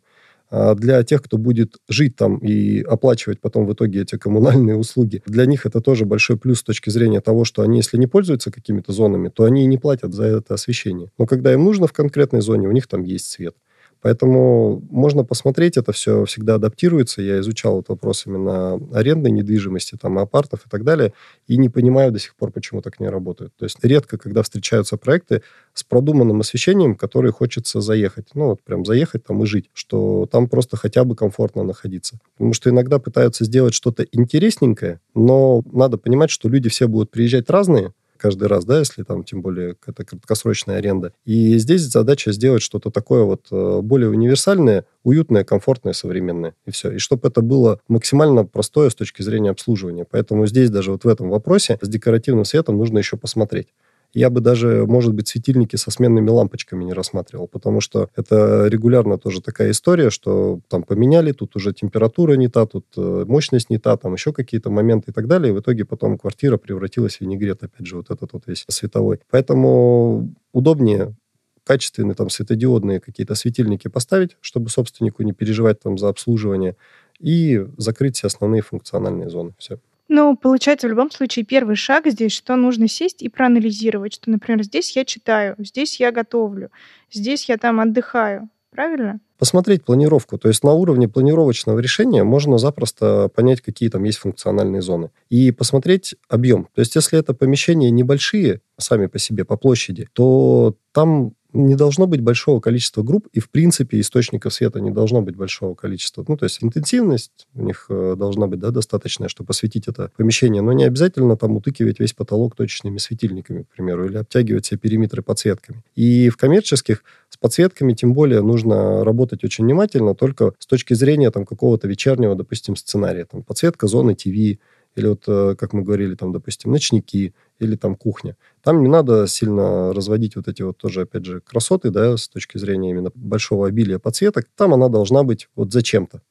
А для тех, кто будет жить там и оплачивать потом в итоге эти коммунальные услуги, для них это тоже большой плюс с точки зрения того, что они, если не пользуются какими-то зонами, то они и не платят за это освещение. Но когда им нужно в конкретной зоне, у них там есть свет. Поэтому можно посмотреть, это все всегда адаптируется. Я изучал этот вопрос именно арендной недвижимости, там, апартов и так далее, и не понимаю до сих пор, почему так не работает. То есть редко, когда встречаются проекты с продуманным освещением, которые хочется заехать. Ну, вот прям заехать там и жить, что там просто хотя бы комфортно находиться. Потому что иногда пытаются сделать что-то интересненькое, но надо понимать, что люди все будут приезжать разные, каждый раз, да, если там, тем более, это краткосрочная аренда. И здесь задача сделать что-то такое вот э, более универсальное, уютное, комфортное, современное. И все. И чтобы это было максимально простое с точки зрения обслуживания. Поэтому здесь даже вот в этом вопросе с декоративным светом нужно еще посмотреть я бы даже, может быть, светильники со сменными лампочками не рассматривал, потому что это регулярно тоже такая история, что там поменяли, тут уже температура не та, тут э, мощность не та, там еще какие-то моменты и так далее, и в итоге потом квартира превратилась в винегрет, опять же, вот этот вот весь световой. Поэтому удобнее качественные там светодиодные какие-то светильники поставить, чтобы собственнику не переживать там за обслуживание, и закрыть все основные функциональные зоны. Все. Ну, получается, в любом случае, первый шаг здесь, что нужно сесть и проанализировать, что, например, здесь я читаю, здесь я готовлю, здесь я там отдыхаю. Правильно? Посмотреть планировку. То есть на уровне планировочного решения можно запросто понять, какие там есть функциональные зоны. И посмотреть объем. То есть если это помещения небольшие, сами по себе, по площади, то там не должно быть большого количества групп, и, в принципе, источников света не должно быть большого количества. Ну, то есть интенсивность у них э, должна быть да, достаточная, чтобы осветить это помещение, но не обязательно там утыкивать весь потолок точечными светильниками, к примеру, или обтягивать все периметры подсветками. И в коммерческих с подсветками, тем более, нужно работать очень внимательно, только с точки зрения там какого-то вечернего, допустим, сценария. Там подсветка зоны ТВ, или вот, э, как мы говорили, там, допустим, ночники, или там кухня. Там не надо сильно разводить вот эти вот тоже, опять же, красоты, да, с точки зрения именно большого обилия подсветок. Там она должна быть вот зачем-то.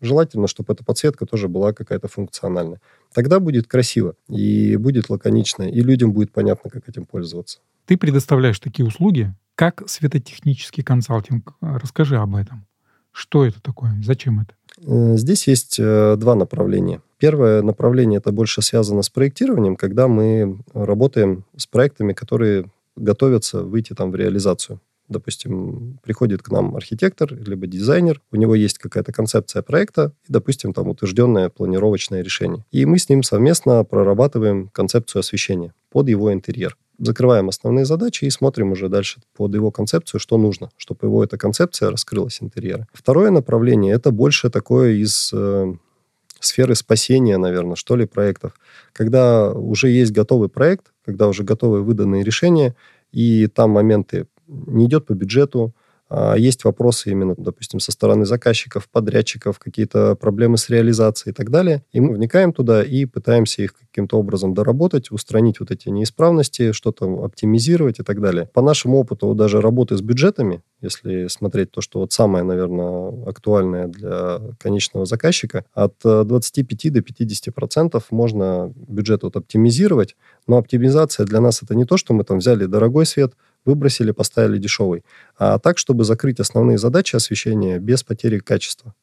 Желательно, чтобы эта подсветка тоже была какая-то функциональная. Тогда будет красиво и будет лаконично, и людям будет понятно, как этим пользоваться. Ты предоставляешь такие услуги, как светотехнический консалтинг. Расскажи об этом. Что это такое? Зачем это? Э, здесь есть э, два направления. Первое направление это больше связано с проектированием, когда мы работаем с проектами, которые готовятся выйти там в реализацию. Допустим, приходит к нам архитектор, либо дизайнер, у него есть какая-то концепция проекта и, допустим, там утвержденное планировочное решение. И мы с ним совместно прорабатываем концепцию освещения под его интерьер закрываем основные задачи и смотрим уже дальше под его концепцию, что нужно, чтобы его эта концепция раскрылась интерьера. Второе направление – это больше такое из э, сферы спасения, наверное, что ли, проектов. Когда уже есть готовый проект, когда уже готовые выданные решения, и там моменты не идет по бюджету, есть вопросы именно, допустим, со стороны заказчиков, подрядчиков, какие-то проблемы с реализацией и так далее. И мы вникаем туда и пытаемся их каким-то образом доработать, устранить вот эти неисправности, что-то оптимизировать и так далее. По нашему опыту даже работы с бюджетами, если смотреть то, что вот самое, наверное, актуальное для конечного заказчика, от 25 э, до 50 процентов можно бюджет вот оптимизировать, но оптимизация для нас это не то, что мы там взяли дорогой свет, выбросили, поставили дешевый. А так, чтобы закрыть основные задачи освещения без потери качества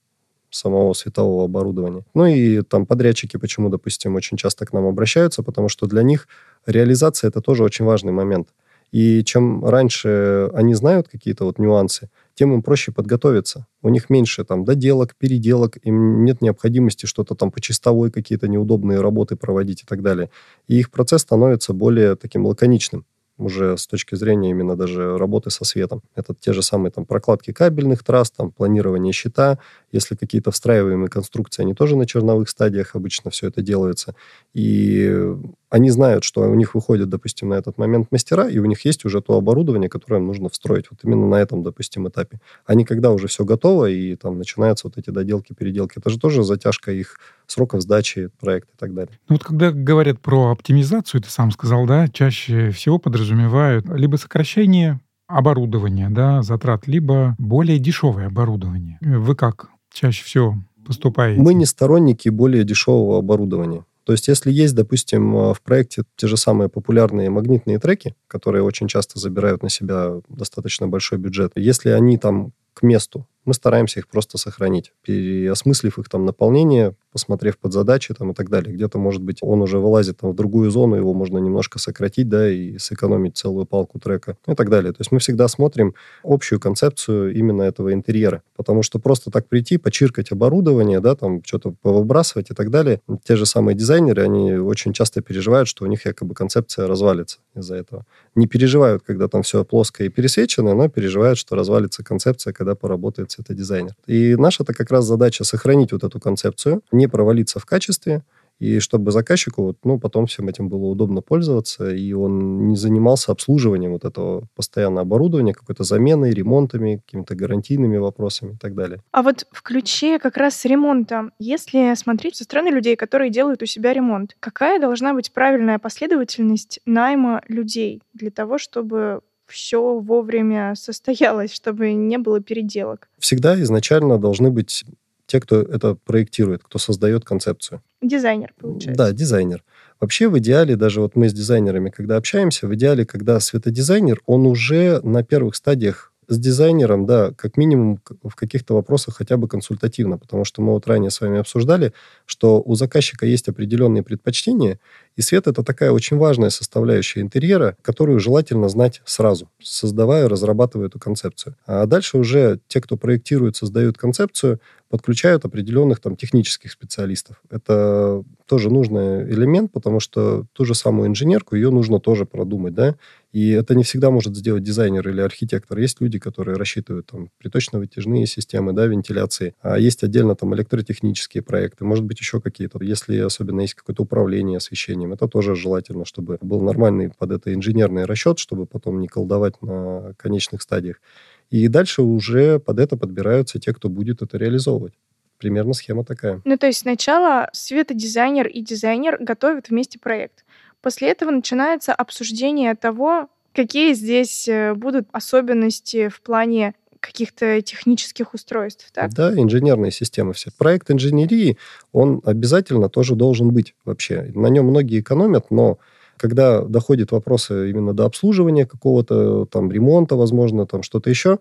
самого светового оборудования. Ну и там подрядчики почему, допустим, очень часто к нам обращаются, потому что для них реализация это тоже очень важный момент. И чем раньше они знают какие-то вот нюансы, тем им проще подготовиться. У них меньше там доделок, переделок, им нет необходимости что-то там по чистовой, какие-то неудобные работы проводить и так далее. И их процесс становится более таким лаконичным уже с точки зрения именно даже работы со светом. Это те же самые там прокладки кабельных трасс, там планирование щита, если какие-то встраиваемые конструкции, они тоже на черновых стадиях обычно все это делается. И они знают, что у них выходят, допустим, на этот момент мастера, и у них есть уже то оборудование, которое им нужно встроить. Вот именно на этом, допустим, этапе. А не когда уже все готово, и там начинаются вот эти доделки, переделки. Это же тоже затяжка их сроков сдачи проекта и так далее. Ну вот когда говорят про оптимизацию, ты сам сказал, да, чаще всего подразумевают либо сокращение оборудования, да, затрат, либо более дешевое оборудование. Вы как чаще всего поступаете? Мы не сторонники более дешевого оборудования. То есть, если есть, допустим, э, в проекте те же самые популярные магнитные треки, которые очень часто забирают на себя достаточно большой бюджет, если они там к месту, мы стараемся их просто сохранить, переосмыслив их там наполнение, посмотрев под задачи там и так далее. Где-то, может быть, он уже вылазит там в другую зону, его можно немножко сократить, да, и сэкономить целую палку трека и так далее. То есть мы всегда смотрим общую концепцию именно этого интерьера, потому что просто так прийти, почиркать оборудование, да, там что-то повыбрасывать и так далее, те же самые дизайнеры, они очень часто переживают, что у них якобы концепция развалится из-за этого. Не переживают, когда там все плоское и пересвечено, но переживают, что развалится концепция, когда поработает это дизайнер. И наша это как раз задача сохранить вот эту концепцию, не провалиться в качестве, и чтобы заказчику вот, ну, потом всем этим было удобно пользоваться, и он не занимался обслуживанием вот этого постоянного оборудования, какой-то заменой, ремонтами, какими-то гарантийными вопросами и так далее. А вот в ключе как раз с ремонтом, если смотреть со стороны людей, которые делают у себя ремонт, какая должна быть правильная последовательность найма людей для того, чтобы все вовремя состоялось, чтобы не было переделок? Всегда изначально должны быть те, кто это проектирует, кто создает концепцию. Дизайнер, получается. Да, дизайнер. Вообще в идеале, даже вот мы с дизайнерами, когда общаемся, в идеале, когда светодизайнер, он уже на первых стадиях с дизайнером, да, как минимум в каких-то вопросах хотя бы консультативно, потому что мы вот ранее с вами обсуждали, что у заказчика есть определенные предпочтения, и свет — это такая очень важная составляющая интерьера, которую желательно знать сразу, создавая, разрабатывая эту концепцию. А дальше уже те, кто проектирует, создают концепцию, подключают определенных там технических специалистов. Это тоже нужный элемент, потому что ту же самую инженерку, ее нужно тоже продумать, да, и это не всегда может сделать дизайнер или архитектор. Есть люди, которые рассчитывают там приточно-вытяжные системы, да, вентиляции, а есть отдельно там электротехнические проекты, может быть, еще какие-то. Если особенно есть какое-то управление освещением, это тоже желательно, чтобы был нормальный под это инженерный расчет, чтобы потом не колдовать на конечных стадиях. И дальше уже под это подбираются те, кто будет это реализовывать. Примерно схема такая. Ну, то есть сначала светодизайнер и дизайнер готовят вместе проект. После этого начинается обсуждение того, какие здесь э, будут особенности в плане каких-то технических устройств, так? Да, инженерные системы все. Проект инженерии, он обязательно тоже должен быть вообще. На нем многие экономят, но когда доходит вопросы именно до обслуживания какого-то, там, ремонта, возможно, там, что-то еще,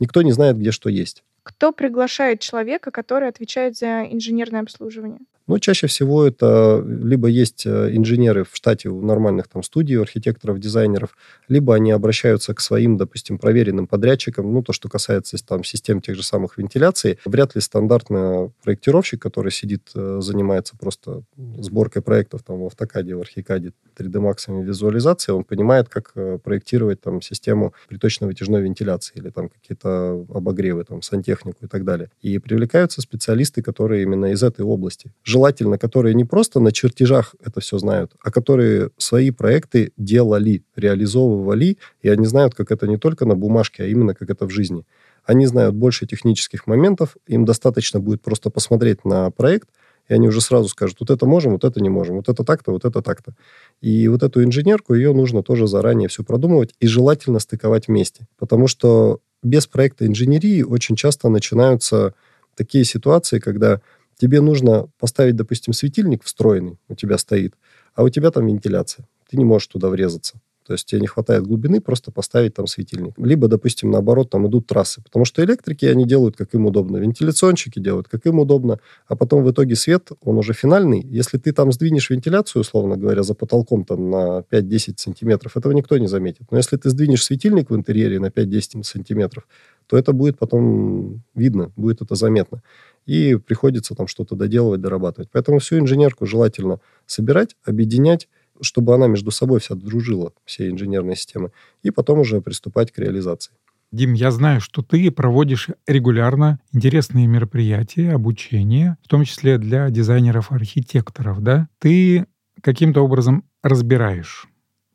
никто не знает, где что есть. Кто приглашает человека, который отвечает за инженерное обслуживание? Ну, чаще всего это либо есть э, инженеры в штате у нормальных там студий, архитекторов, дизайнеров, либо они обращаются к своим, допустим, проверенным подрядчикам, ну, то, что касается там систем тех же самых вентиляций. Вряд ли стандартный проектировщик, который сидит, э, занимается просто сборкой проектов там в автокаде, в архикаде, 3D Max визуализации, он понимает, как э, проектировать там систему приточно-вытяжной вентиляции или там какие-то обогревы, там, сантехнику и так далее. И привлекаются специалисты, которые именно из этой области желательно, которые не просто на чертежах это все знают, а которые свои проекты делали, реализовывали, и они знают, как это не только на бумажке, а именно как это в жизни. Они знают больше технических моментов, им достаточно будет просто посмотреть на проект, и они уже сразу скажут, вот это можем, вот это не можем, вот это так-то, вот это так-то. И вот эту инженерку, ее нужно тоже заранее все продумывать и желательно стыковать вместе. Потому что без проекта инженерии очень часто начинаются такие ситуации, когда Тебе нужно поставить, допустим, светильник встроенный, у тебя стоит, а у тебя там вентиляция. Ты не можешь туда врезаться. То есть тебе не хватает глубины просто поставить там светильник. Либо, допустим, наоборот, там идут трассы. Потому что электрики, они делают, как им удобно. Вентиляционщики делают, как им удобно. А потом в итоге свет, он уже финальный. Если ты там сдвинешь вентиляцию, условно говоря, за потолком там на 5-10 сантиметров, этого никто не заметит. Но если ты сдвинешь светильник в интерьере на 5-10 сантиметров, то это будет потом видно, будет это заметно и приходится там что-то доделывать, дорабатывать. Поэтому всю инженерку желательно собирать, объединять, чтобы она между собой вся дружила, все инженерные системы, и потом уже приступать к реализации. Дим, я знаю, что ты проводишь регулярно интересные мероприятия, обучение, в том числе для дизайнеров-архитекторов, да? Ты каким-то образом разбираешь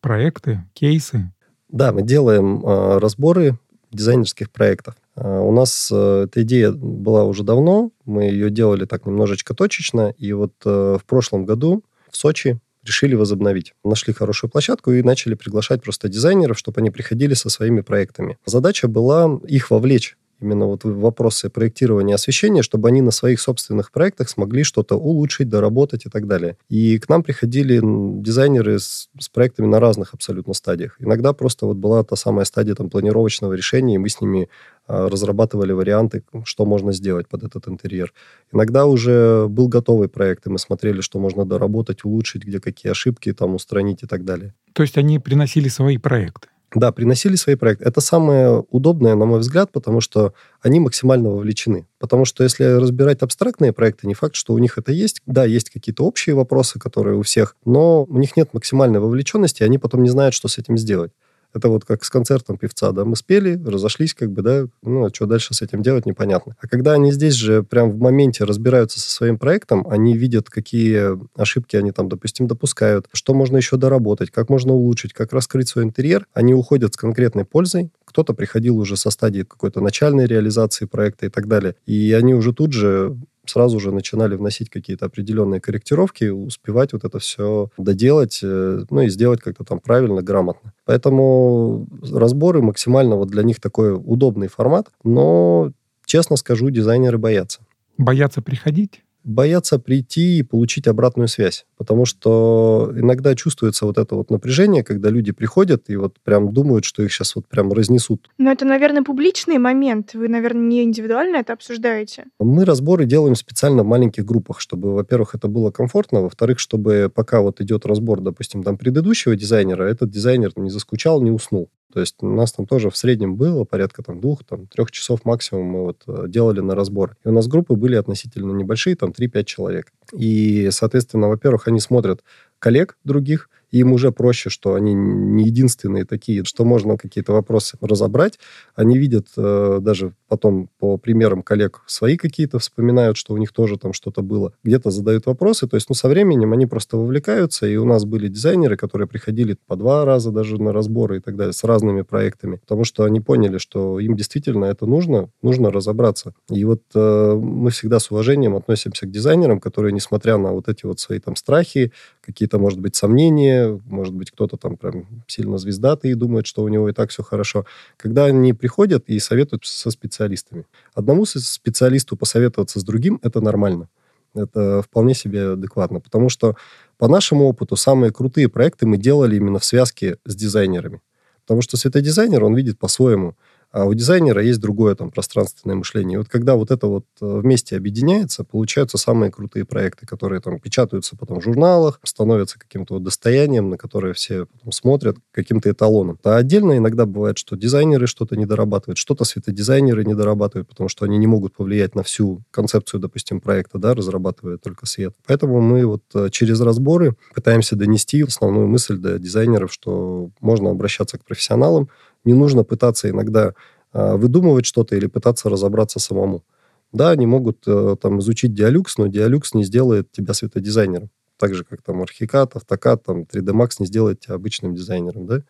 проекты, кейсы? Да, мы делаем э, разборы дизайнерских проектов. А, у нас э, эта идея была уже давно, мы ее делали так немножечко точечно, и вот э, в прошлом году в Сочи решили возобновить. Нашли хорошую площадку и начали приглашать просто дизайнеров, чтобы они приходили со своими проектами. Задача была их вовлечь именно вот вопросы проектирования освещения, чтобы они на своих собственных проектах смогли что-то улучшить, доработать и так далее. И к нам приходили дизайнеры с, с проектами на разных абсолютно стадиях. Иногда просто вот была та самая стадия там планировочного решения, и мы с ними а, разрабатывали варианты, что можно сделать под этот интерьер. Иногда уже был готовый проект, и мы смотрели, что можно доработать, улучшить, где какие ошибки там устранить и так далее. То есть они приносили свои проекты? Да, приносили свои проекты. Это самое удобное, на мой взгляд, потому что они максимально вовлечены. Потому что если разбирать абстрактные проекты, не факт, что у них это есть. Да, есть какие-то общие вопросы, которые у всех, но у них нет максимальной вовлеченности, и они потом не знают, что с этим сделать. Это вот как с концертом певца, да, мы спели, разошлись, как бы, да, ну, а что дальше с этим делать, непонятно. А когда они здесь же прям в моменте разбираются со своим проектом, они видят, какие ошибки они там, допустим, допускают, что можно еще доработать, как можно улучшить, как раскрыть свой интерьер, они уходят с конкретной пользой, кто-то приходил уже со стадии какой-то начальной реализации проекта и так далее, и они уже тут же сразу же начинали вносить какие-то определенные корректировки, успевать вот это все доделать, э, ну и сделать как-то там правильно, грамотно. Поэтому разборы максимально вот для них такой удобный формат, но, честно скажу, дизайнеры боятся. Боятся приходить? Боятся прийти и получить обратную связь. Потому что иногда чувствуется вот это вот напряжение, когда люди приходят и вот прям думают, что их сейчас вот прям разнесут. Но это, наверное, публичный момент. Вы, наверное, не индивидуально это обсуждаете? Мы разборы делаем специально в маленьких группах, чтобы, во-первых, это было комфортно, во-вторых, чтобы пока вот идет разбор, допустим, там предыдущего дизайнера, этот дизайнер не заскучал, не уснул. То есть у нас там тоже в среднем было порядка там двух, там трех часов максимум мы вот э, делали на разбор. И у нас группы были относительно небольшие, там 3-5 человек. И, соответственно, во-первых, они смотрят коллег других, им уже проще, что они не единственные такие, что можно какие-то вопросы разобрать. Они видят э, даже потом по примерам коллег свои какие-то, вспоминают, что у них тоже там что-то было. Где-то задают вопросы. То есть, ну, со временем они просто вовлекаются. И у нас были дизайнеры, которые приходили по два раза даже на разборы и так далее с разными проектами. Потому что они поняли, что им действительно это нужно, нужно разобраться. И вот э, мы всегда с уважением относимся к дизайнерам, которые, несмотря на вот эти вот свои там страхи, какие-то, может быть, сомнения, может быть, кто-то там прям сильно звездатый и думает, что у него и так все хорошо. Когда они приходят и советуют со специалистами. Одному специалисту посоветоваться с другим – это нормально. Это вполне себе адекватно, потому что по нашему опыту самые крутые проекты мы делали именно в связке с дизайнерами. Потому что светодизайнер, он видит по-своему – а у дизайнера есть другое там пространственное мышление. И вот когда вот это вот э, вместе объединяется, получаются самые крутые проекты, которые там печатаются потом в журналах, становятся каким-то вот достоянием, на которое все потом смотрят, каким-то эталоном. А отдельно иногда бывает, что дизайнеры что-то не дорабатывают, что-то светодизайнеры не дорабатывают, потому что они не могут повлиять на всю концепцию, допустим, проекта, да, разрабатывая только свет. Поэтому мы вот э, через разборы пытаемся донести основную мысль до дизайнеров, что можно обращаться к профессионалам, не нужно пытаться иногда э, выдумывать что-то или пытаться разобраться самому. Да, они могут э, там изучить диалюкс, но диалюкс не сделает тебя светодизайнером. Так же, как там Архикат, Автокад, там 3D Max не сделает тебя обычным дизайнером, да?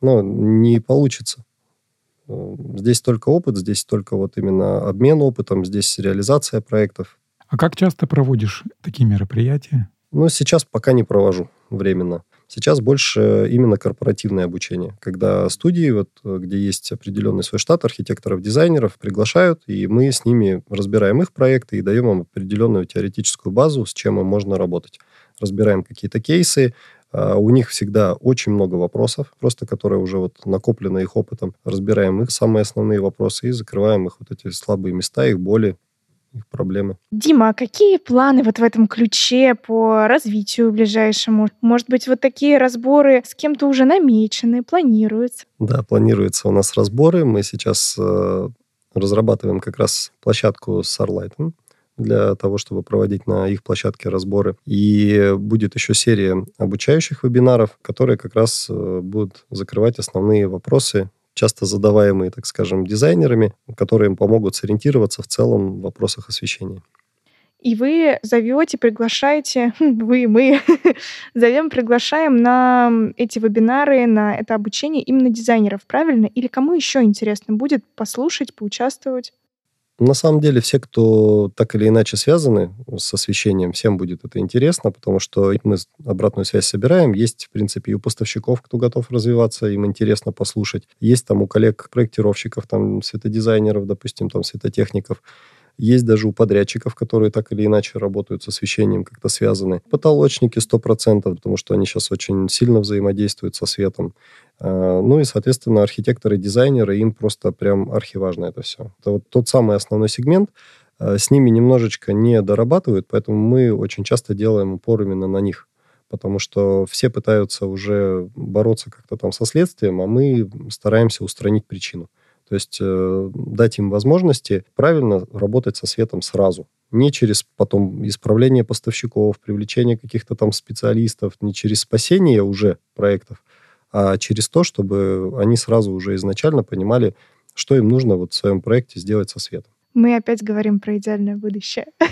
Но не получится. Э, здесь только опыт, здесь только вот именно обмен опытом, здесь реализация проектов. А как часто проводишь такие мероприятия? Ну, сейчас пока не провожу временно. Сейчас больше именно корпоративное обучение, когда студии, вот, где есть определенный свой штат архитекторов, дизайнеров, приглашают, и мы с ними разбираем их проекты и даем им определенную теоретическую базу, с чем им можно работать. Разбираем какие-то кейсы, а, у них всегда очень много вопросов, просто которые уже вот накоплены их опытом. Разбираем их самые основные вопросы и закрываем их вот эти слабые места, их боли, их проблемы. Дима, а какие планы вот в этом ключе по развитию ближайшему? Может быть, вот такие разборы с кем-то уже намечены, планируются? Да, планируются у нас разборы. Мы сейчас э, разрабатываем как раз площадку с Starlight для того, чтобы проводить на их площадке разборы. И будет еще серия обучающих вебинаров, которые как раз э, будут закрывать основные вопросы часто задаваемые, так скажем, дизайнерами, которые им помогут сориентироваться в целом в вопросах освещения. И вы зовете, приглашаете, вы, мы зовем, приглашаем на эти вебинары, на это обучение именно дизайнеров, правильно? Или кому еще интересно будет послушать, поучаствовать? На самом деле все, кто так или иначе связаны с освещением, всем будет это интересно, потому что мы обратную связь собираем. Есть, в принципе, и у поставщиков, кто готов развиваться, им интересно послушать. Есть там у коллег-проектировщиков, там светодизайнеров, допустим, там светотехников. Есть даже у подрядчиков, которые так или иначе работают с освещением, как-то связаны. Потолочники 100%, потому что они сейчас очень сильно взаимодействуют со светом. А, ну и, соответственно, архитекторы, дизайнеры, им просто прям архиважно это все. Это вот тот самый основной сегмент, а, с ними немножечко не дорабатывают, поэтому мы очень часто делаем упор именно на них потому что все пытаются уже бороться как-то там со следствием, а мы стараемся устранить причину. То есть э, дать им возможности правильно работать со светом сразу. Не через потом исправление поставщиков, привлечение каких-то там специалистов, не через спасение уже проектов, а через то, чтобы они сразу уже изначально понимали, что им нужно вот в своем проекте сделать со светом. Мы опять говорим про идеальное будущее.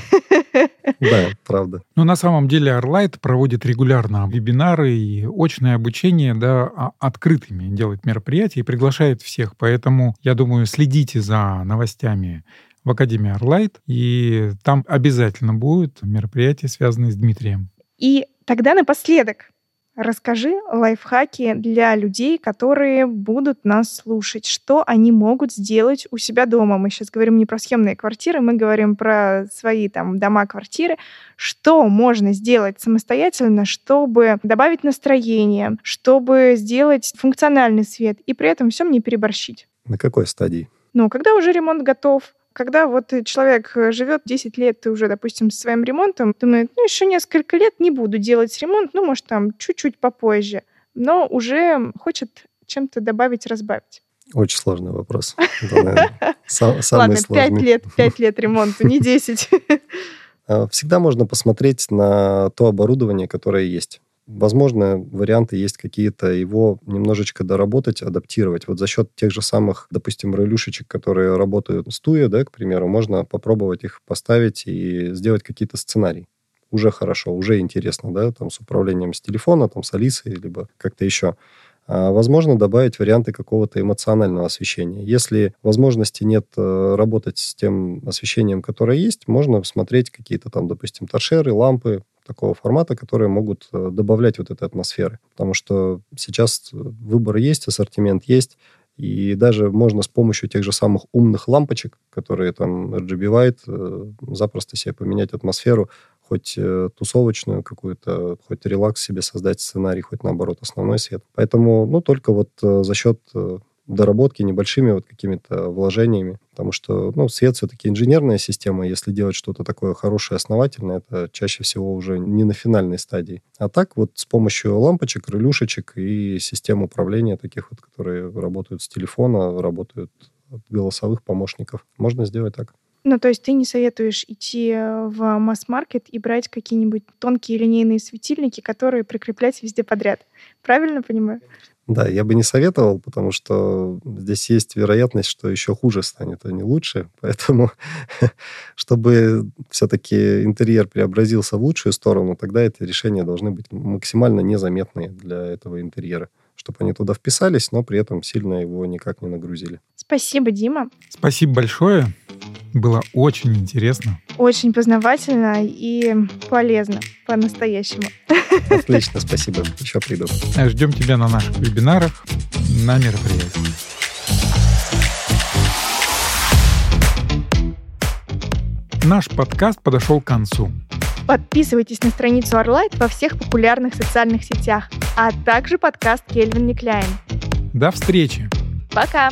Да, правда. Но на самом деле Arlight проводит регулярно вебинары и очное обучение да, а, открытыми, делает мероприятия и приглашает всех. Поэтому, я думаю, следите за новостями в Академии Arlight, и там обязательно будут мероприятия, связанные с Дмитрием. И тогда напоследок, Расскажи лайфхаки для людей, которые будут нас слушать. Что они могут сделать у себя дома? Мы сейчас говорим не про съемные квартиры, мы говорим про свои там дома-квартиры. Что можно сделать самостоятельно, чтобы добавить настроение, чтобы сделать функциональный свет и при этом всем не переборщить? На какой стадии? Ну, когда уже ремонт готов, когда вот человек э, живет 10 лет, ты уже, допустим, со своим ремонтом, думает, ну, еще несколько лет не буду делать ремонт, ну, может, там, чуть-чуть попозже, но уже хочет чем-то добавить, разбавить. Очень сложный вопрос. Ладно, 5 лет, 5 лет ремонту, не 10. А, всегда можно посмотреть на то оборудование, которое есть. Возможно, варианты есть какие-то его немножечко доработать, адаптировать. Вот за счет тех же самых, допустим, релюшечек, которые работают с Туя, да, к примеру, можно попробовать их поставить и сделать какие-то сценарии. Уже хорошо, уже интересно, да, там с управлением с телефона, там с Алисой, либо как-то еще. А, возможно, добавить варианты какого-то эмоционального освещения. Если возможности нет э, работать с тем освещением, которое есть, можно смотреть какие-то там, допустим, торшеры, лампы, такого формата, которые могут э, добавлять вот этой атмосферы. Потому что сейчас выбор есть, ассортимент есть, и даже можно с помощью тех же самых умных лампочек, которые там RGB White, э, запросто себе поменять атмосферу, хоть э, тусовочную какую-то, хоть релакс себе создать сценарий, хоть наоборот основной свет. Поэтому, ну, только вот за счет доработки небольшими вот какими-то вложениями, потому что, ну, свет все-таки инженерная система, если делать что-то такое хорошее, основательное, это чаще всего уже не на финальной стадии. А так вот с помощью лампочек, релюшечек и систем управления таких вот, которые работают с телефона, работают от голосовых помощников, можно сделать так. Ну, то есть ты не советуешь идти в масс-маркет и брать какие-нибудь тонкие линейные светильники, которые прикреплять везде подряд. Правильно понимаю? Да, я бы не советовал, потому что здесь есть вероятность, что еще хуже станет, а не лучше. Поэтому, чтобы все-таки интерьер преобразился в лучшую сторону, тогда эти решения должны быть максимально незаметные для этого интерьера чтобы они туда вписались, но при этом сильно его никак не нагрузили. Спасибо, Дима. Спасибо большое. Было очень интересно. Очень познавательно и полезно по-настоящему. Отлично, спасибо. Еще приду. Ждем тебя на наших вебинарах, на мероприятиях. Наш подкаст подошел к концу. Подписывайтесь на страницу Орлайт во всех популярных социальных сетях, а также подкаст Кельвин Никляйн. До встречи. Пока.